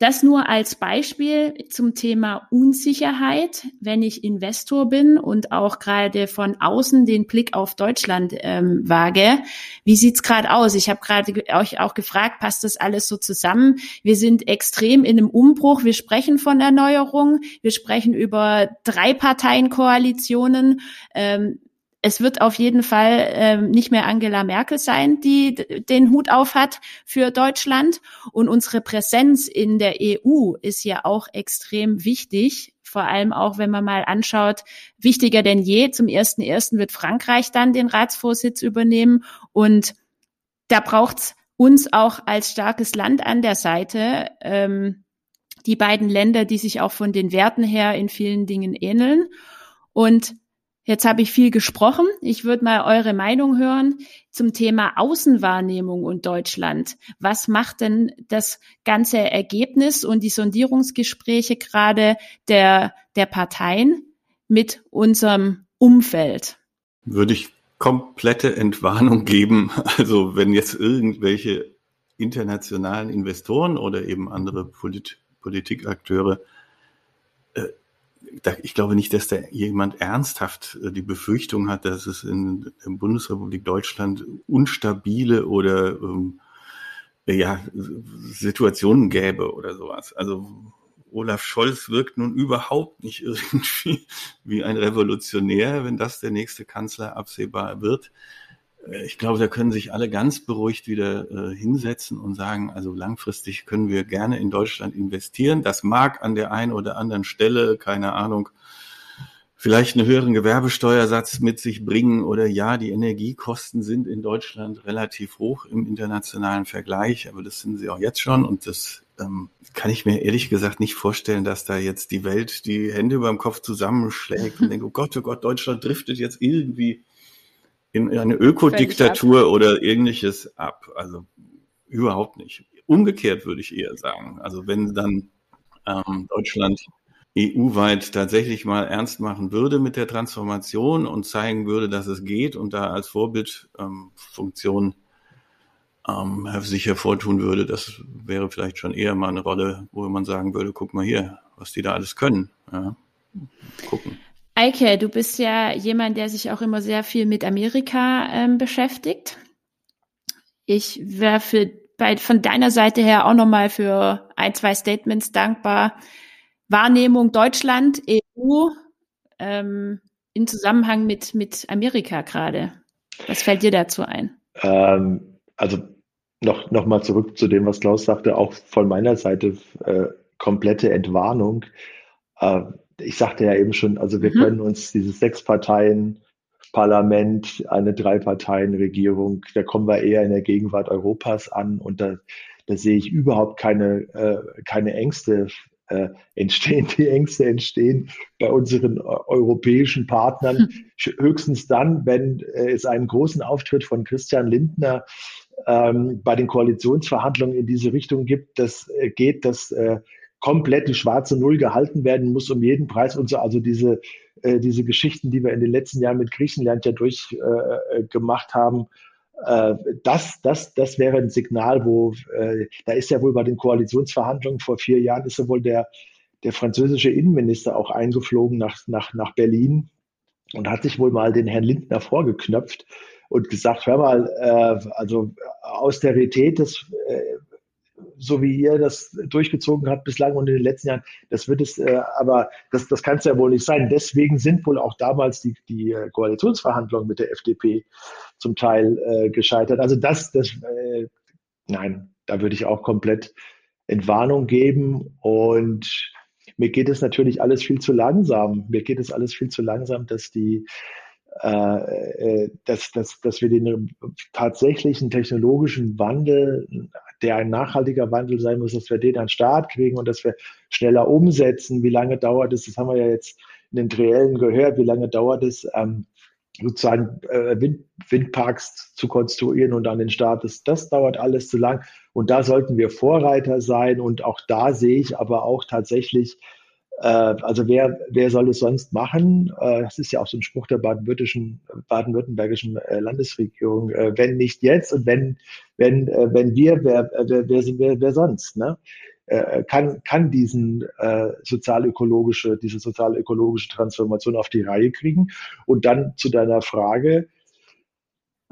das nur als Beispiel zum Thema Unsicherheit, wenn ich Investor bin und auch gerade von außen den Blick auf Deutschland ähm, wage. Wie sieht's gerade aus? Ich habe gerade euch auch gefragt, passt das alles so zusammen? Wir sind extrem in einem Umbruch. Wir sprechen von Erneuerung. Wir sprechen über drei Parteien-Koalitionen. Ähm, es wird auf jeden Fall ähm, nicht mehr Angela Merkel sein, die den Hut auf hat für Deutschland. Und unsere Präsenz in der EU ist ja auch extrem wichtig. Vor allem auch, wenn man mal anschaut, wichtiger denn je. Zum ersten ersten wird Frankreich dann den Ratsvorsitz übernehmen. Und da braucht's uns auch als starkes Land an der Seite. Ähm, die beiden Länder, die sich auch von den Werten her in vielen Dingen ähneln. Und Jetzt habe ich viel gesprochen. Ich würde mal eure Meinung hören zum Thema Außenwahrnehmung und Deutschland. Was macht denn das ganze Ergebnis und die Sondierungsgespräche gerade der, der Parteien mit unserem Umfeld? Würde ich komplette Entwarnung geben. Also wenn jetzt irgendwelche internationalen Investoren oder eben andere Polit Politikakteure ich glaube nicht, dass da jemand ernsthaft äh, die Befürchtung hat, dass es in der Bundesrepublik Deutschland unstabile oder ähm, ja, Situationen gäbe oder sowas. Also Olaf Scholz wirkt nun überhaupt nicht irgendwie wie ein Revolutionär, wenn das der nächste Kanzler absehbar wird. Äh, ich glaube, da können sich alle ganz beruhigt wieder äh, hinsetzen und sagen, also langfristig können wir gerne in Deutschland investieren. Das mag an der einen oder anderen Stelle, keine Ahnung, vielleicht einen höheren Gewerbesteuersatz mit sich bringen oder ja, die Energiekosten sind in Deutschland relativ hoch im internationalen Vergleich, aber das sind sie auch jetzt schon und das ähm, kann ich mir ehrlich gesagt nicht vorstellen, dass da jetzt die Welt die Hände über dem Kopf zusammenschlägt und denkt, oh Gott, oh Gott, Deutschland driftet jetzt irgendwie in eine Ökodiktatur oder ähnliches ab. Also überhaupt nicht. Umgekehrt würde ich eher sagen. Also wenn dann ähm, Deutschland EU-weit tatsächlich mal ernst machen würde mit der Transformation und zeigen würde, dass es geht und da als Vorbildfunktion ähm, ähm, sich hervortun würde, das wäre vielleicht schon eher mal eine Rolle, wo man sagen würde, guck mal hier, was die da alles können. Ja. Gucken. Eike, du bist ja jemand, der sich auch immer sehr viel mit Amerika ähm, beschäftigt. Ich wäre von deiner Seite her auch nochmal für ein, zwei Statements dankbar. Wahrnehmung Deutschland, EU ähm, in Zusammenhang mit, mit Amerika gerade. Was fällt dir dazu ein? Ähm, also noch, noch mal zurück zu dem, was Klaus sagte, auch von meiner Seite äh, komplette Entwarnung. Äh, ich sagte ja eben schon, also wir mhm. können uns dieses Sechs-Parteien-Parlament, eine Drei-Parteien-Regierung, da kommen wir eher in der Gegenwart Europas an und da, da sehe ich überhaupt keine, äh, keine Ängste äh, entstehen. Die Ängste entstehen bei unseren äh, europäischen Partnern hm. höchstens dann, wenn äh, es einen großen Auftritt von Christian Lindner ähm, bei den Koalitionsverhandlungen in diese Richtung gibt, das äh, geht, dass äh, komplett die schwarze Null gehalten werden muss um jeden Preis und so. Also diese, äh, diese Geschichten, die wir in den letzten Jahren mit Griechenland ja durchgemacht äh, haben, äh, das, das, das wäre ein Signal, wo äh, da ist ja wohl bei den Koalitionsverhandlungen vor vier Jahren ist ja wohl der der französische Innenminister auch eingeflogen nach, nach, nach Berlin und hat sich wohl mal den Herrn Lindner vorgeknöpft und gesagt, hör mal, äh, also Austerität, das, äh, so wie ihr das durchgezogen habt bislang und in den letzten Jahren, das wird es, äh, aber das, das kann es ja wohl nicht sein. Deswegen sind wohl auch damals die, die äh, Koalitionsverhandlungen mit der FDP zum Teil äh, gescheitert. Also das, das, äh, nein, da würde ich auch komplett Entwarnung geben und mir geht es natürlich alles viel zu langsam. Mir geht es alles viel zu langsam, dass die äh, äh, dass, dass, dass wir den tatsächlichen technologischen Wandel, der ein nachhaltiger Wandel sein muss, dass wir den an den Start kriegen und dass wir schneller umsetzen. Wie lange dauert es? Das haben wir ja jetzt in den Triellen gehört. Wie lange dauert es, ähm, sozusagen äh, Wind, Windparks zu konstruieren und an den Start ist? Das dauert alles zu lang. Und da sollten wir Vorreiter sein. Und auch da sehe ich aber auch tatsächlich also wer, wer soll es sonst machen? Äh, das ist ja auch so ein Spruch der baden-württembergischen baden äh, Landesregierung. Wenn nicht jetzt und wenn, wenn, wenn wir, wer, wer, wer, wer, wer sonst? Ne? kann, kann diesen äh, sozial-ökologische, diese sozial-ökologische Transformation auf die Reihe kriegen. Und dann zu deiner Frage,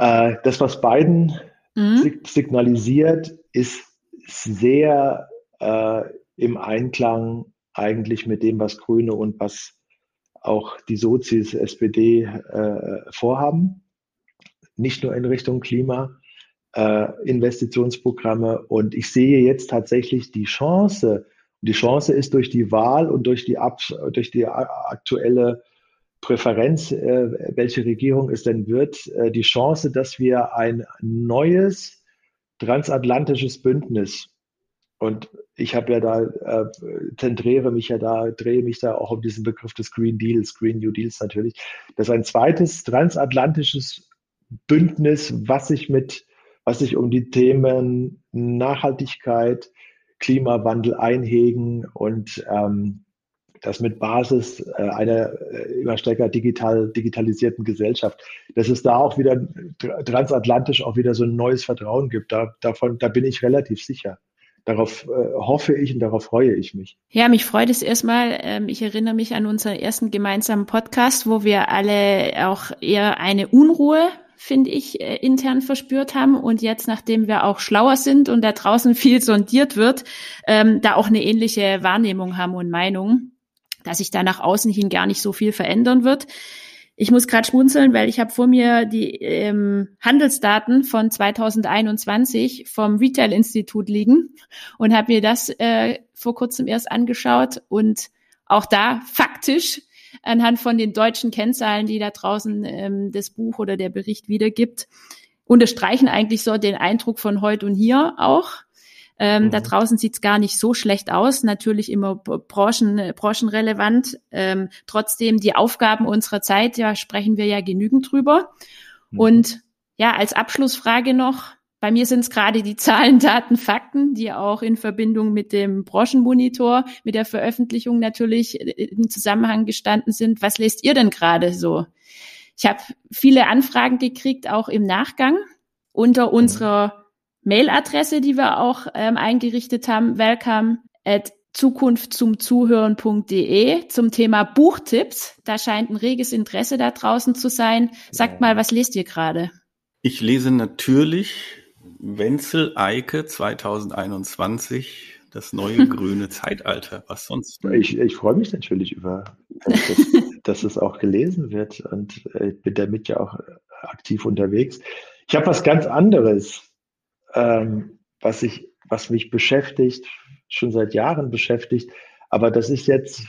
äh, das, was Biden mhm. signalisiert, ist sehr äh, im Einklang eigentlich mit dem, was Grüne und was auch die Sozis, SPD äh, vorhaben. Nicht nur in Richtung Klima, äh, Investitionsprogramme. Und ich sehe jetzt tatsächlich die Chance, die Chance ist durch die Wahl und durch die, Ab durch die aktuelle Präferenz, äh, welche Regierung es denn wird, äh, die Chance, dass wir ein neues transatlantisches Bündnis und ich habe ja da, äh, zentriere mich ja da, drehe mich da auch um diesen Begriff des Green Deals, Green New Deals natürlich. Das ist ein zweites transatlantisches Bündnis, was sich mit, was sich um die Themen Nachhaltigkeit, Klimawandel einhegen und ähm, das mit Basis äh, einer äh, immer stärker digital, digitalisierten Gesellschaft, dass es da auch wieder transatlantisch auch wieder so ein neues Vertrauen gibt. Da, davon, da bin ich relativ sicher. Darauf äh, hoffe ich und darauf freue ich mich. Ja, mich freut es erstmal. Ähm, ich erinnere mich an unseren ersten gemeinsamen Podcast, wo wir alle auch eher eine Unruhe finde ich, äh, intern verspürt haben. Und jetzt, nachdem wir auch schlauer sind und da draußen viel sondiert wird, ähm, da auch eine ähnliche Wahrnehmung haben und Meinung, dass sich da nach außen hin gar nicht so viel verändern wird. Ich muss gerade schmunzeln, weil ich habe vor mir die ähm, Handelsdaten von 2021 vom Retail-Institut liegen und habe mir das äh, vor kurzem erst angeschaut und auch da faktisch anhand von den deutschen Kennzahlen, die da draußen ähm, das Buch oder der Bericht wiedergibt, unterstreichen eigentlich so den Eindruck von heute und hier auch. Ähm, mhm. Da draußen sieht's gar nicht so schlecht aus, natürlich immer branchen, branchenrelevant. Ähm, trotzdem die Aufgaben unserer Zeit, ja, sprechen wir ja genügend drüber. Mhm. Und ja, als Abschlussfrage noch, bei mir sind es gerade die Zahlen, Daten, Fakten, die auch in Verbindung mit dem Branchenmonitor, mit der Veröffentlichung natürlich im Zusammenhang gestanden sind. Was lest ihr denn gerade so? Ich habe viele Anfragen gekriegt, auch im Nachgang unter mhm. unserer Mailadresse, die wir auch ähm, eingerichtet haben, welcome at Zukunft zum Zuhören.de zum Thema Buchtipps. Da scheint ein reges Interesse da draußen zu sein. Sagt mal, was lest ihr gerade? Ich lese natürlich Wenzel Eike 2021, das neue grüne Zeitalter. Was sonst? Ich, ich freue mich natürlich über, dass, dass es auch gelesen wird und ich äh, bin damit ja auch aktiv unterwegs. Ich habe was ganz anderes ähm, was ich, was mich beschäftigt, schon seit Jahren beschäftigt. Aber das ist jetzt,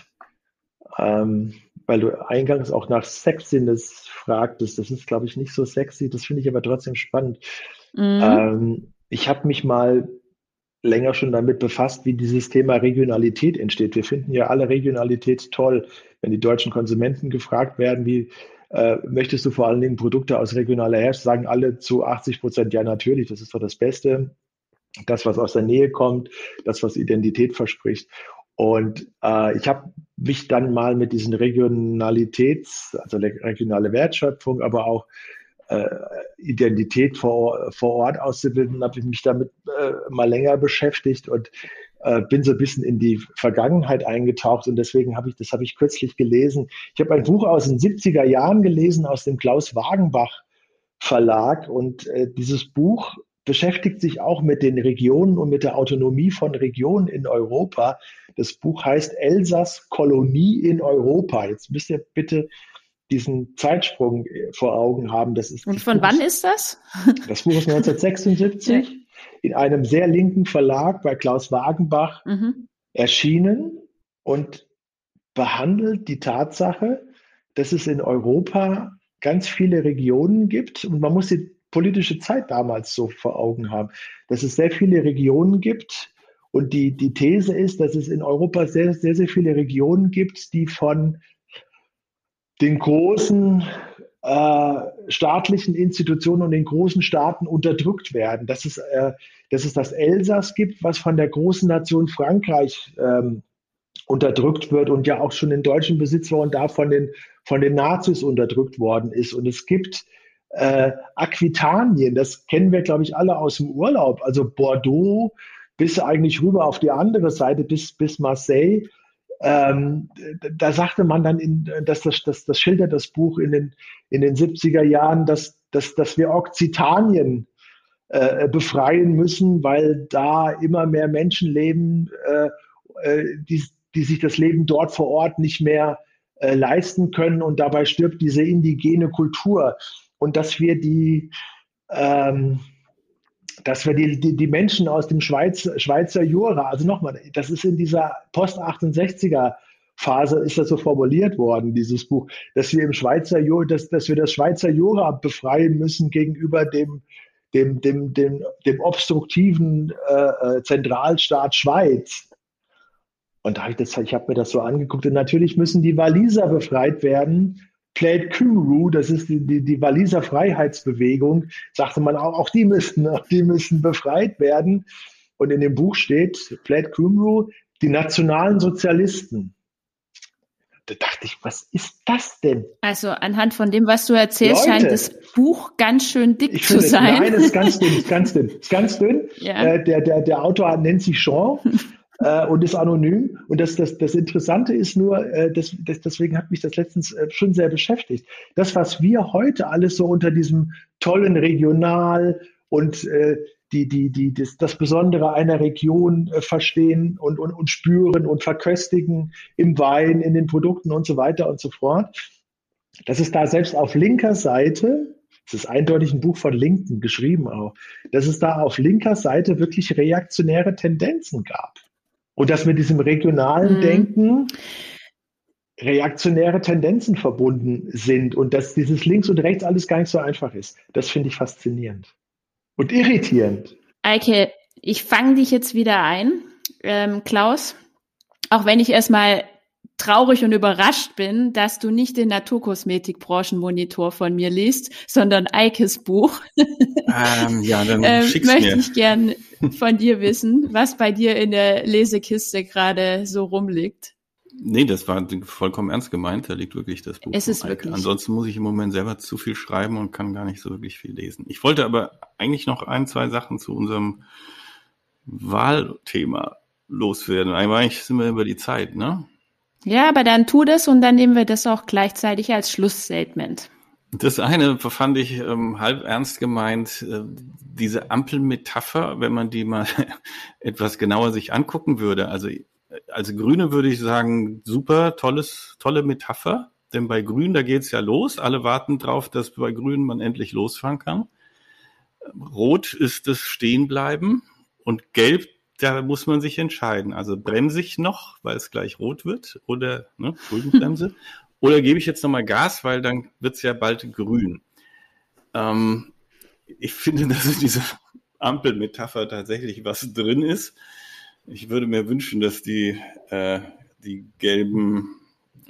ähm, weil du eingangs auch nach Sexiness fragtest, das ist, glaube ich, nicht so sexy, das finde ich aber trotzdem spannend. Mhm. Ähm, ich habe mich mal länger schon damit befasst, wie dieses Thema Regionalität entsteht. Wir finden ja alle Regionalität toll, wenn die deutschen Konsumenten gefragt werden, wie äh, möchtest du vor allen Dingen Produkte aus regionaler Herkunft? Sagen alle zu 80 Prozent, ja natürlich, das ist doch das Beste. Das, was aus der Nähe kommt, das, was Identität verspricht. Und äh, ich habe mich dann mal mit diesen Regionalitäts, also regionale Wertschöpfung, aber auch äh, Identität vor, vor Ort auszubilden, habe ich mich damit äh, mal länger beschäftigt und äh, bin so ein bisschen in die Vergangenheit eingetaucht und deswegen habe ich, das habe ich kürzlich gelesen. Ich habe ein Buch aus den 70er Jahren gelesen, aus dem Klaus Wagenbach Verlag und äh, dieses Buch beschäftigt sich auch mit den Regionen und mit der Autonomie von Regionen in Europa. Das Buch heißt Elsass Kolonie in Europa. Jetzt müsst ihr bitte diesen Zeitsprung äh, vor Augen haben. Das ist und von Buch, wann ist das? Das Buch ist 1976 ja. In einem sehr linken Verlag bei Klaus Wagenbach mhm. erschienen und behandelt die Tatsache, dass es in Europa ganz viele Regionen gibt und man muss die politische Zeit damals so vor Augen haben, dass es sehr viele Regionen gibt und die, die These ist, dass es in Europa sehr, sehr, sehr viele Regionen gibt, die von den großen äh, staatlichen Institutionen und den großen Staaten unterdrückt werden. Dass es, äh, dass es das Elsass gibt, was von der großen Nation Frankreich ähm, unterdrückt wird und ja auch schon in deutschen Besitz war und da von den, von den Nazis unterdrückt worden ist. Und es gibt äh, Aquitanien, das kennen wir, glaube ich, alle aus dem Urlaub, also Bordeaux bis eigentlich rüber auf die andere Seite, bis, bis Marseille. Ähm, da sagte man dann, in, dass das, das, das schildert das Buch in den, in den 70er Jahren, dass, dass, dass wir Okzitanien äh, befreien müssen, weil da immer mehr Menschen leben, äh, äh die, die sich das Leben dort vor Ort nicht mehr äh, leisten können und dabei stirbt diese indigene Kultur. Und dass wir die, ähm, dass wir die, die, die, Menschen aus dem Schweiz, Schweizer Jura, also nochmal, das ist in dieser Post-68er Phase ist das so formuliert worden, dieses Buch, dass wir im Schweizer Jura, dass, dass wir das Schweizer Jura befreien müssen gegenüber dem, dem, dem, dem, dem obstruktiven äh, äh Zentralstaat Schweiz. Und da hab ich, das, ich habe mir das so angeguckt. Und natürlich müssen die Waliser befreit werden, Plaid Cymru, das ist die, die, die Waliser Freiheitsbewegung, sagte man auch, auch die müssten, auch die müssen befreit werden. Und in dem Buch steht, Plaid Cymru, die nationalen Sozialisten. Da dachte ich, was ist das denn? Also anhand von dem, was du erzählst, Leute, scheint das Buch ganz schön dick zu sein. Nein, es ist ganz dünn, ist ganz dünn, ist ganz dünn. Ja. Äh, der, der, der Autor nennt sich Jean äh, und ist anonym. Und das, das, das Interessante ist nur, äh, das, das, deswegen hat mich das letztens äh, schon sehr beschäftigt. Das, was wir heute alles so unter diesem tollen Regional und äh, die, die, die, das, das Besondere einer Region äh, verstehen und, und, und spüren und verköstigen im Wein, in den Produkten und so weiter und so fort. Dass es da selbst auf linker Seite, es ist eindeutig ein Buch von Linken geschrieben auch, dass es da auf linker Seite wirklich reaktionäre Tendenzen gab. Und dass mit diesem regionalen mhm. Denken reaktionäre Tendenzen verbunden sind und dass dieses links und rechts alles gar nicht so einfach ist. Das finde ich faszinierend und irritierend. Eike, ich fange dich jetzt wieder ein. Ähm, Klaus, auch wenn ich erstmal traurig und überrascht bin, dass du nicht den Naturkosmetik-Branchenmonitor von mir liest, sondern Eikes Buch. Ähm, ja, dann ähm, schick's möchte mir. ich gern von dir wissen, was bei dir in der Lesekiste gerade so rumliegt. Nee, das war vollkommen ernst gemeint. Da liegt wirklich das Buch. Es ist wirklich. Ansonsten muss ich im Moment selber zu viel schreiben und kann gar nicht so wirklich viel lesen. Ich wollte aber eigentlich noch ein, zwei Sachen zu unserem Wahlthema loswerden. Eigentlich sind wir über die Zeit, ne? Ja, aber dann tu das und dann nehmen wir das auch gleichzeitig als Schlussstatement. Das eine fand ich ähm, halb ernst gemeint, äh, diese Ampelmetapher, wenn man die mal etwas genauer sich angucken würde. Also äh, als Grüne würde ich sagen, super, tolles, tolle Metapher. Denn bei Grün, da geht's ja los. Alle warten drauf, dass bei Grün man endlich losfahren kann. Rot ist das Stehenbleiben und Gelb da muss man sich entscheiden. Also bremse ich noch, weil es gleich rot wird, oder ne, Schuldenbremse, oder gebe ich jetzt nochmal Gas, weil dann wird es ja bald grün. Ähm, ich finde, dass in dieser Ampelmetapher tatsächlich was drin ist. Ich würde mir wünschen, dass die, äh, die gelben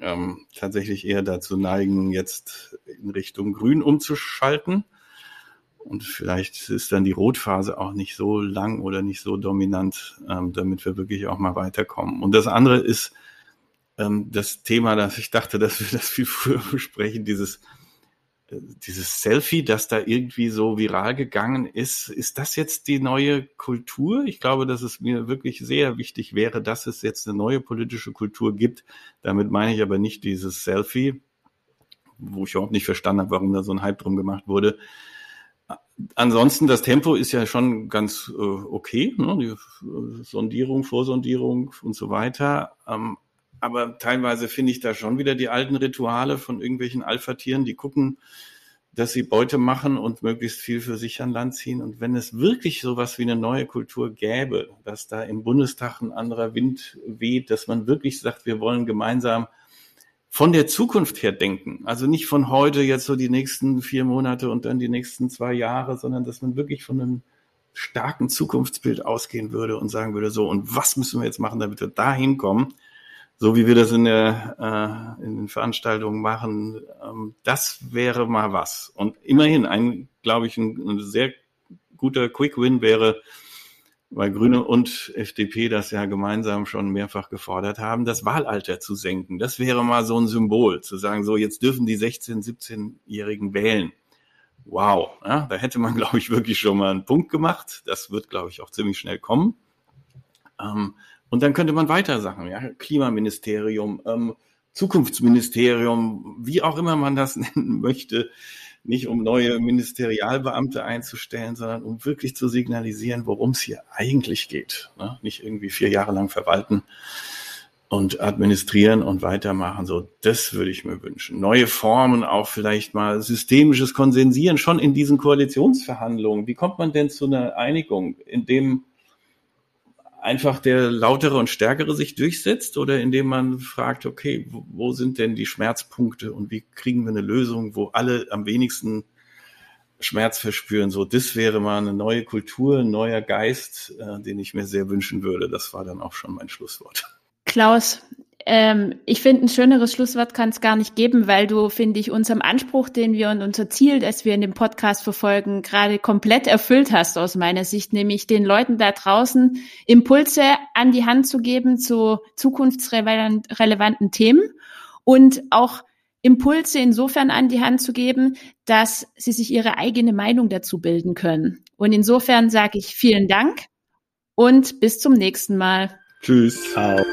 ähm, tatsächlich eher dazu neigen, jetzt in Richtung grün umzuschalten. Und vielleicht ist dann die Rotphase auch nicht so lang oder nicht so dominant, ähm, damit wir wirklich auch mal weiterkommen. Und das andere ist ähm, das Thema, dass ich dachte, dass wir das viel früher besprechen, dieses dieses Selfie, das da irgendwie so viral gegangen ist, ist das jetzt die neue Kultur? Ich glaube, dass es mir wirklich sehr wichtig wäre, dass es jetzt eine neue politische Kultur gibt. Damit meine ich aber nicht dieses Selfie, wo ich überhaupt nicht verstanden habe, warum da so ein Hype drum gemacht wurde. Ansonsten, das Tempo ist ja schon ganz äh, okay, ne? die äh, Sondierung, Vorsondierung und so weiter. Ähm, aber teilweise finde ich da schon wieder die alten Rituale von irgendwelchen Alpha-Tieren, die gucken, dass sie Beute machen und möglichst viel für sich an Land ziehen. Und wenn es wirklich sowas wie eine neue Kultur gäbe, dass da im Bundestag ein anderer Wind weht, dass man wirklich sagt, wir wollen gemeinsam von der Zukunft her denken. Also nicht von heute jetzt so die nächsten vier Monate und dann die nächsten zwei Jahre, sondern dass man wirklich von einem starken Zukunftsbild ausgehen würde und sagen würde, so, und was müssen wir jetzt machen, damit wir da hinkommen? so wie wir das in, der, äh, in den Veranstaltungen machen, ähm, das wäre mal was. Und immerhin, ein, glaube ich, ein, ein sehr guter Quick-Win wäre, weil Grüne und FDP das ja gemeinsam schon mehrfach gefordert haben, das Wahlalter zu senken. Das wäre mal so ein Symbol, zu sagen, so jetzt dürfen die 16-, 17-Jährigen wählen. Wow, ja, da hätte man, glaube ich, wirklich schon mal einen Punkt gemacht. Das wird, glaube ich, auch ziemlich schnell kommen. Ähm, und dann könnte man weiter Sachen, ja, Klimaministerium, ähm, Zukunftsministerium, wie auch immer man das nennen möchte, nicht um neue Ministerialbeamte einzustellen, sondern um wirklich zu signalisieren, worum es hier eigentlich geht. Ne? Nicht irgendwie vier Jahre lang verwalten und administrieren und weitermachen. So, das würde ich mir wünschen. Neue Formen, auch vielleicht mal systemisches Konsensieren schon in diesen Koalitionsverhandlungen. Wie kommt man denn zu einer Einigung, in dem einfach der lautere und stärkere sich durchsetzt oder indem man fragt, okay, wo sind denn die Schmerzpunkte und wie kriegen wir eine Lösung, wo alle am wenigsten Schmerz verspüren. So, das wäre mal eine neue Kultur, ein neuer Geist, äh, den ich mir sehr wünschen würde. Das war dann auch schon mein Schlusswort. Klaus, ähm, ich finde, ein schöneres Schlusswort kann es gar nicht geben, weil du, finde ich, unserem Anspruch, den wir und unser Ziel, das wir in dem Podcast verfolgen, gerade komplett erfüllt hast aus meiner Sicht, nämlich den Leuten da draußen Impulse an die Hand zu geben zu zukunftsrelevanten Themen und auch Impulse insofern an die Hand zu geben, dass sie sich ihre eigene Meinung dazu bilden können. Und insofern sage ich vielen Dank und bis zum nächsten Mal. Tschüss. Ciao.